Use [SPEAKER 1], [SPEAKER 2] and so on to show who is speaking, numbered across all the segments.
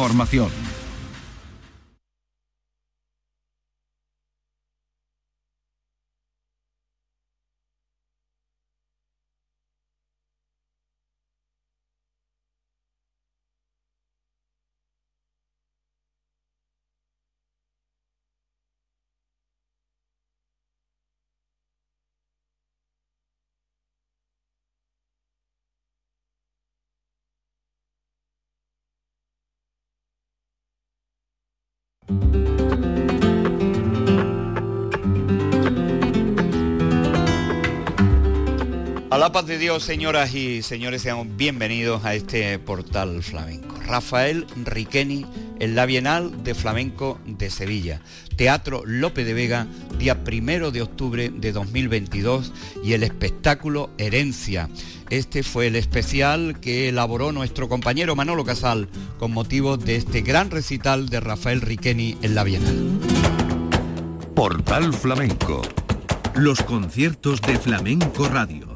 [SPEAKER 1] información. Thank you.
[SPEAKER 2] A la paz de Dios, señoras y señores, sean bienvenidos a este portal flamenco. Rafael Riqueni en la Bienal de Flamenco de Sevilla. Teatro Lope de Vega, día primero de octubre de 2022 y el espectáculo Herencia. Este fue el especial que elaboró nuestro compañero Manolo Casal con motivo de este gran recital de Rafael Riqueni en la Bienal.
[SPEAKER 1] Portal Flamenco. Los conciertos de Flamenco Radio.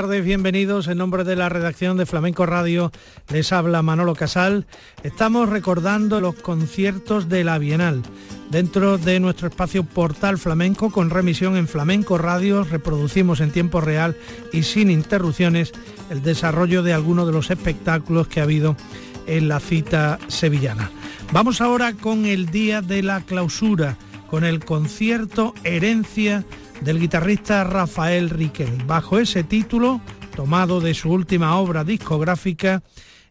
[SPEAKER 3] Tardes, bienvenidos. En nombre de la redacción de Flamenco Radio les habla Manolo Casal. Estamos recordando los conciertos de la Bienal dentro de nuestro espacio Portal Flamenco con remisión en Flamenco Radio. Reproducimos en tiempo real y sin interrupciones el desarrollo de algunos de los espectáculos que ha habido en la cita sevillana. Vamos ahora con el día de la clausura, con el concierto Herencia del guitarrista Rafael Riquelme. Bajo ese título, tomado de su última obra discográfica,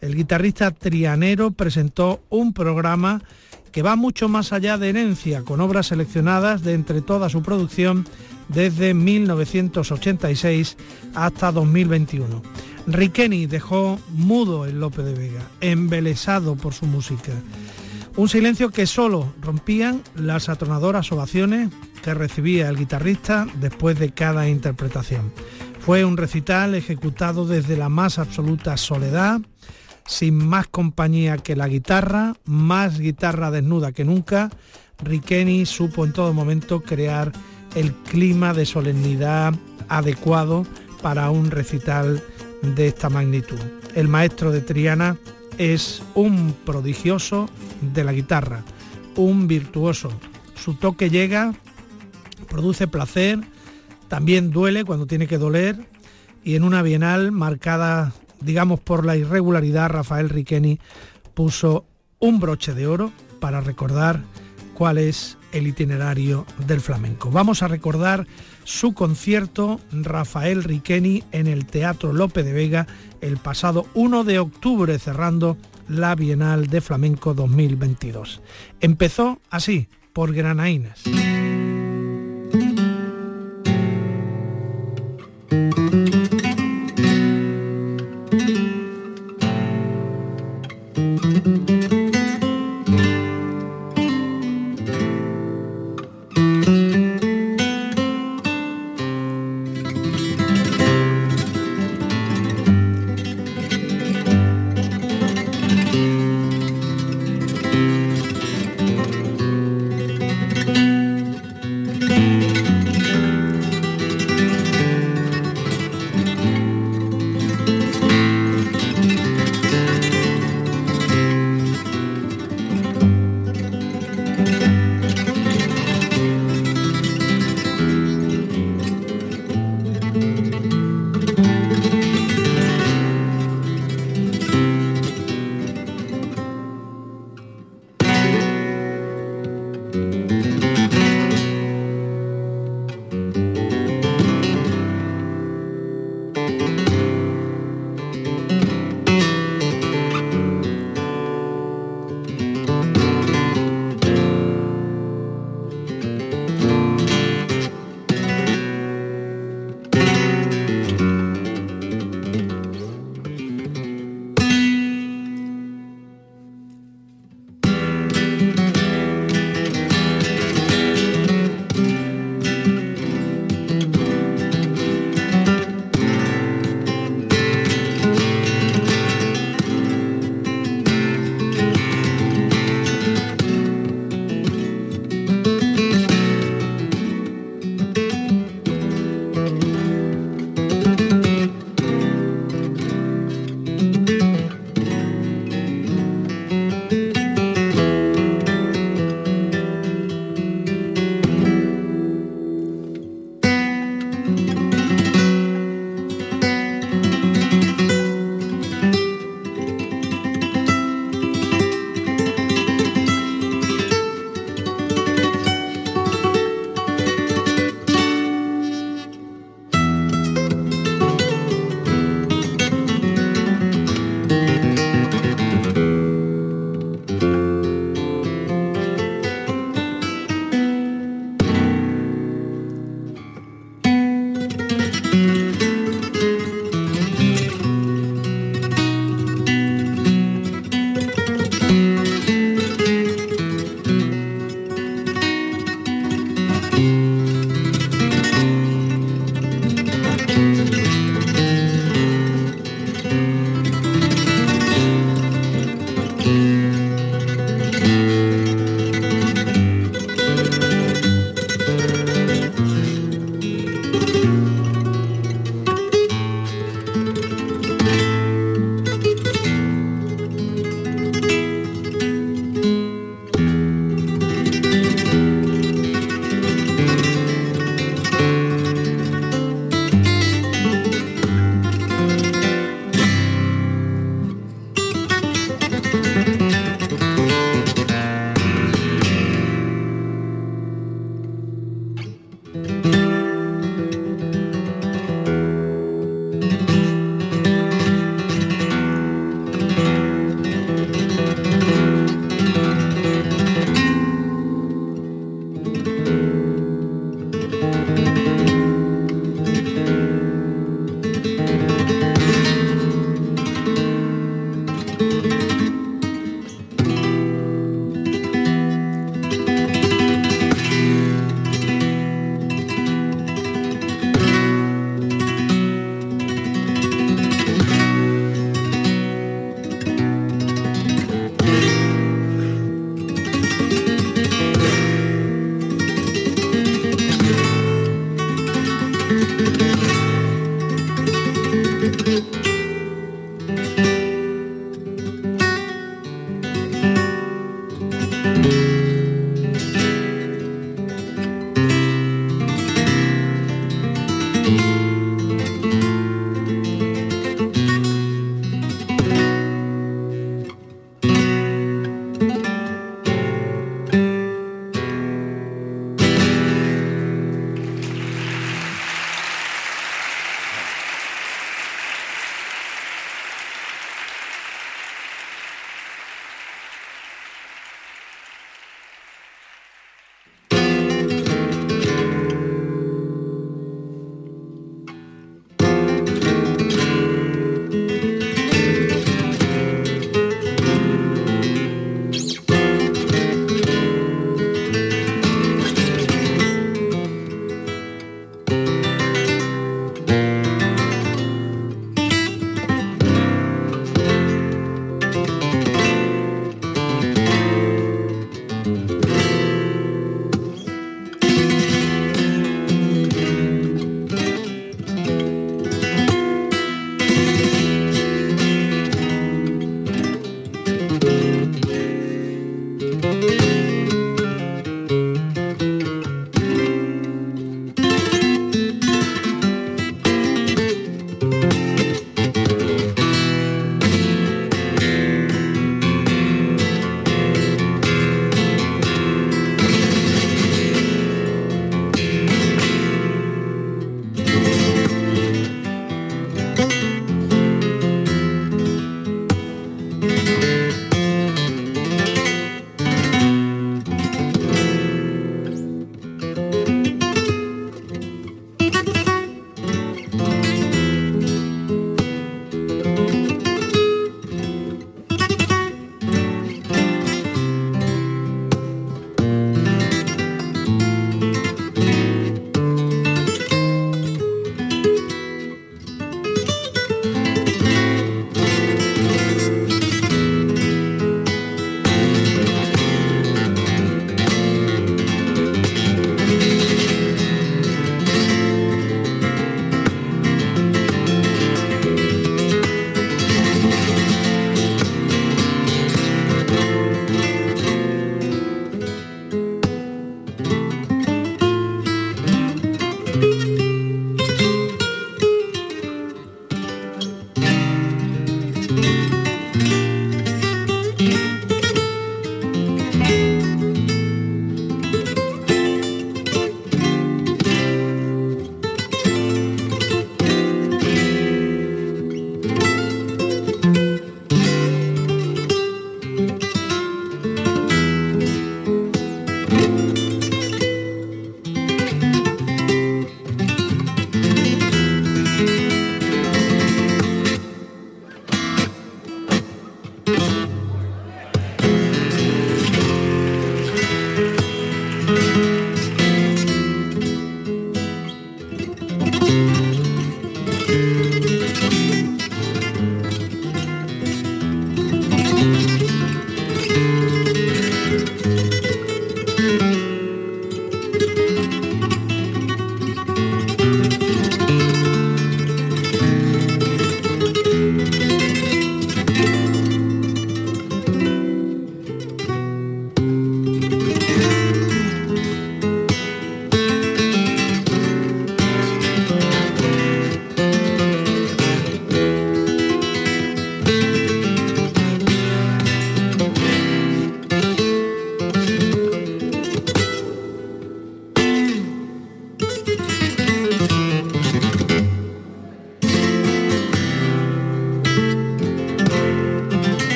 [SPEAKER 3] el guitarrista trianero presentó un programa que va mucho más allá de herencia, con obras seleccionadas de entre toda su producción desde 1986 hasta 2021. Riqueni dejó mudo el Lope de Vega, embelesado por su música. Un silencio que solo rompían las atronadoras ovaciones que recibía el guitarrista después de cada interpretación. Fue un recital ejecutado desde la más absoluta soledad, sin más compañía que la guitarra, más guitarra desnuda que nunca. Riqueni supo en todo momento crear el clima de solemnidad adecuado para un recital de esta magnitud. El maestro de Triana es un prodigioso de la guitarra, un virtuoso. Su toque llega, produce placer, también duele cuando tiene que doler y en una bienal marcada, digamos, por la irregularidad, Rafael Riqueni puso un broche de oro para recordar cuál es el itinerario del flamenco. Vamos a recordar su concierto Rafael Riqueni en el Teatro Lope de Vega el pasado 1 de octubre cerrando la Bienal de Flamenco 2022. Empezó así, por Granainas.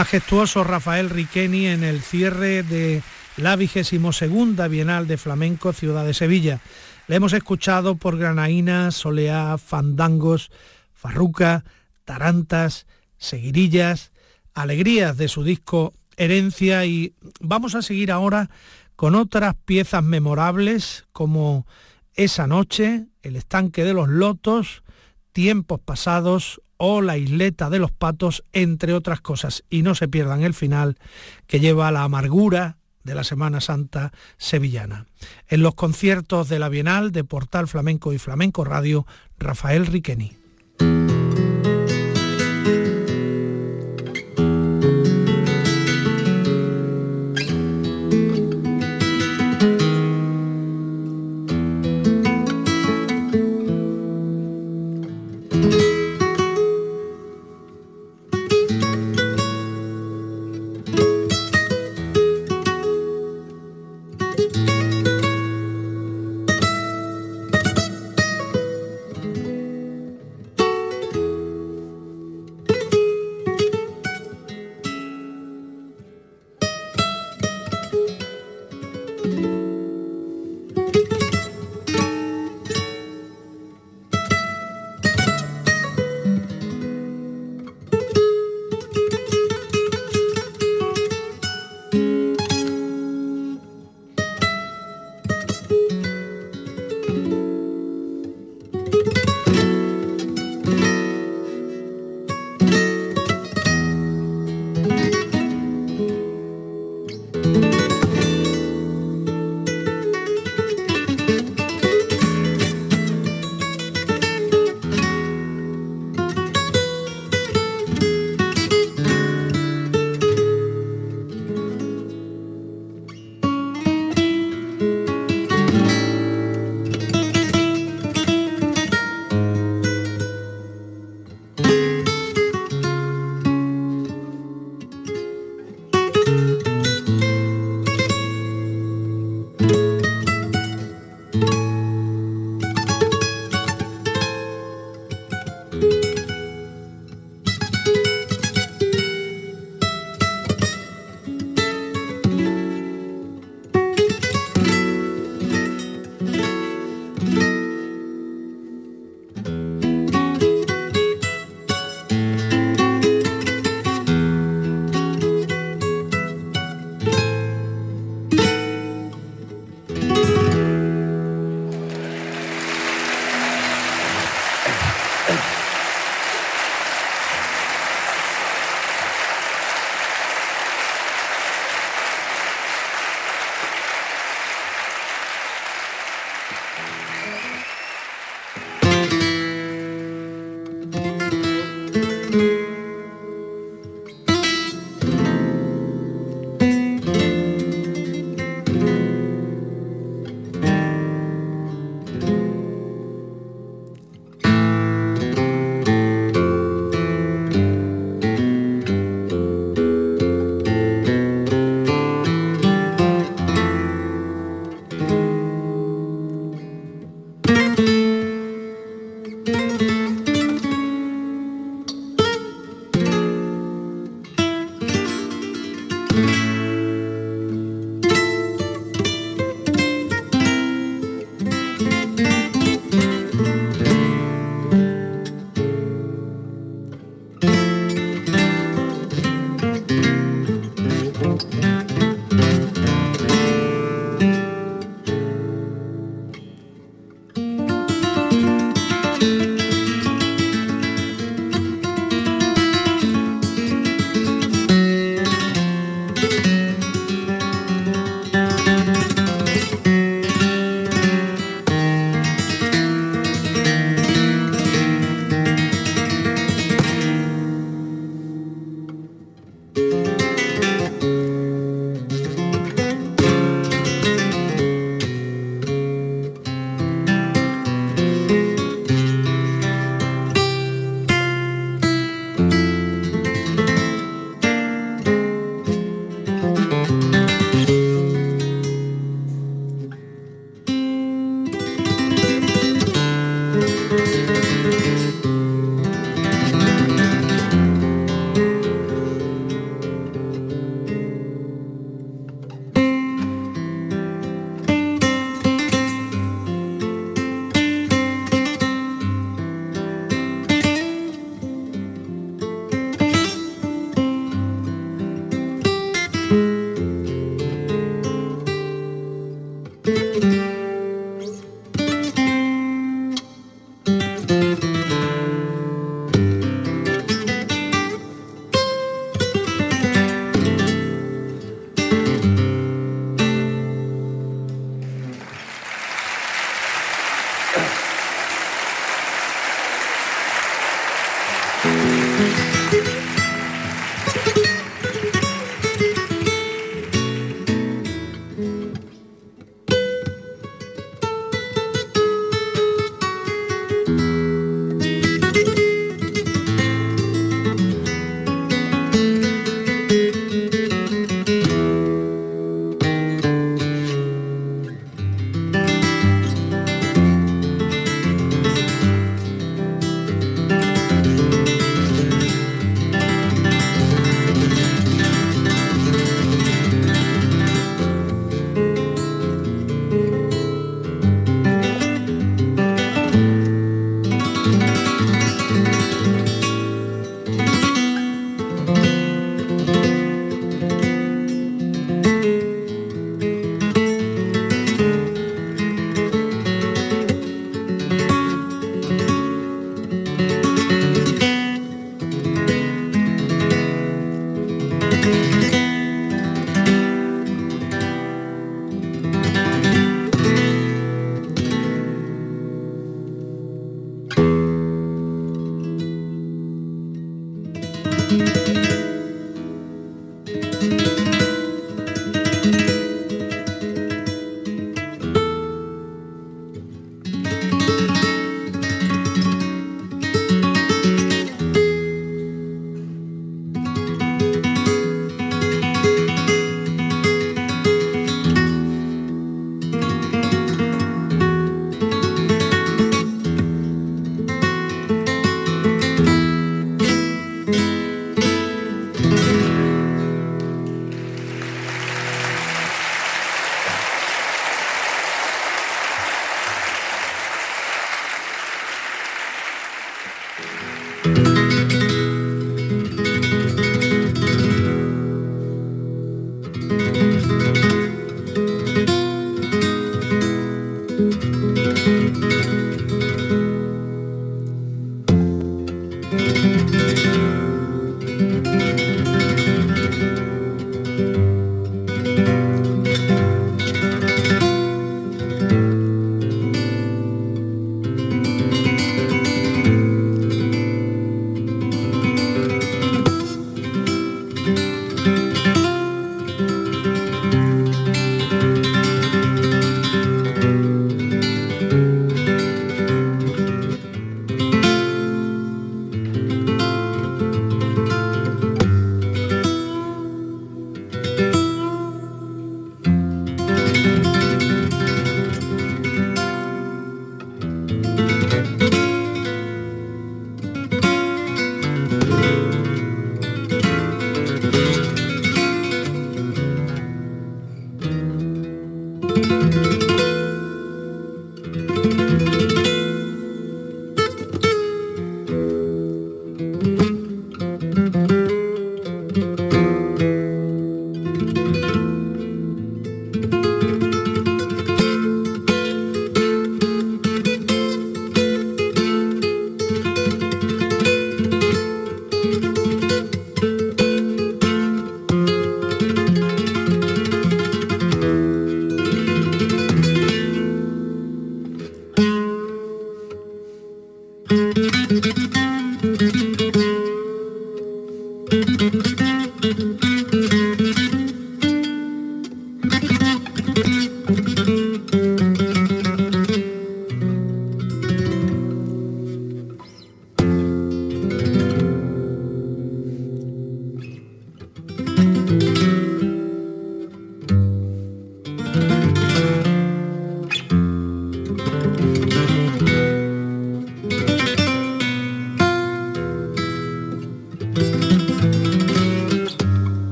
[SPEAKER 3] Majestuoso Rafael Riqueni en el cierre de la vigésimo segunda Bienal de Flamenco Ciudad de Sevilla. Le hemos escuchado por granaínas, soleá, fandangos, farruca, tarantas, seguirillas, alegrías de su disco Herencia y vamos a seguir ahora con otras piezas memorables como Esa noche, El estanque de los lotos, Tiempos pasados o La isleta de los patos, entre otras cosas. Y no se pierdan el final que lleva la amargura de la Semana Santa sevillana. En los conciertos de la Bienal de Portal Flamenco y Flamenco Radio, Rafael Riqueni.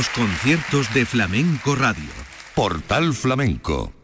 [SPEAKER 1] Los conciertos de Flamenco Radio. Portal Flamenco.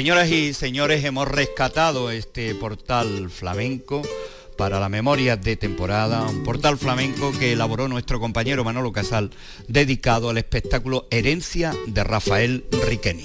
[SPEAKER 2] Señoras y señores, hemos rescatado este portal flamenco para la memoria de temporada, un portal flamenco que elaboró nuestro compañero Manolo Casal, dedicado al espectáculo Herencia de Rafael Riqueni.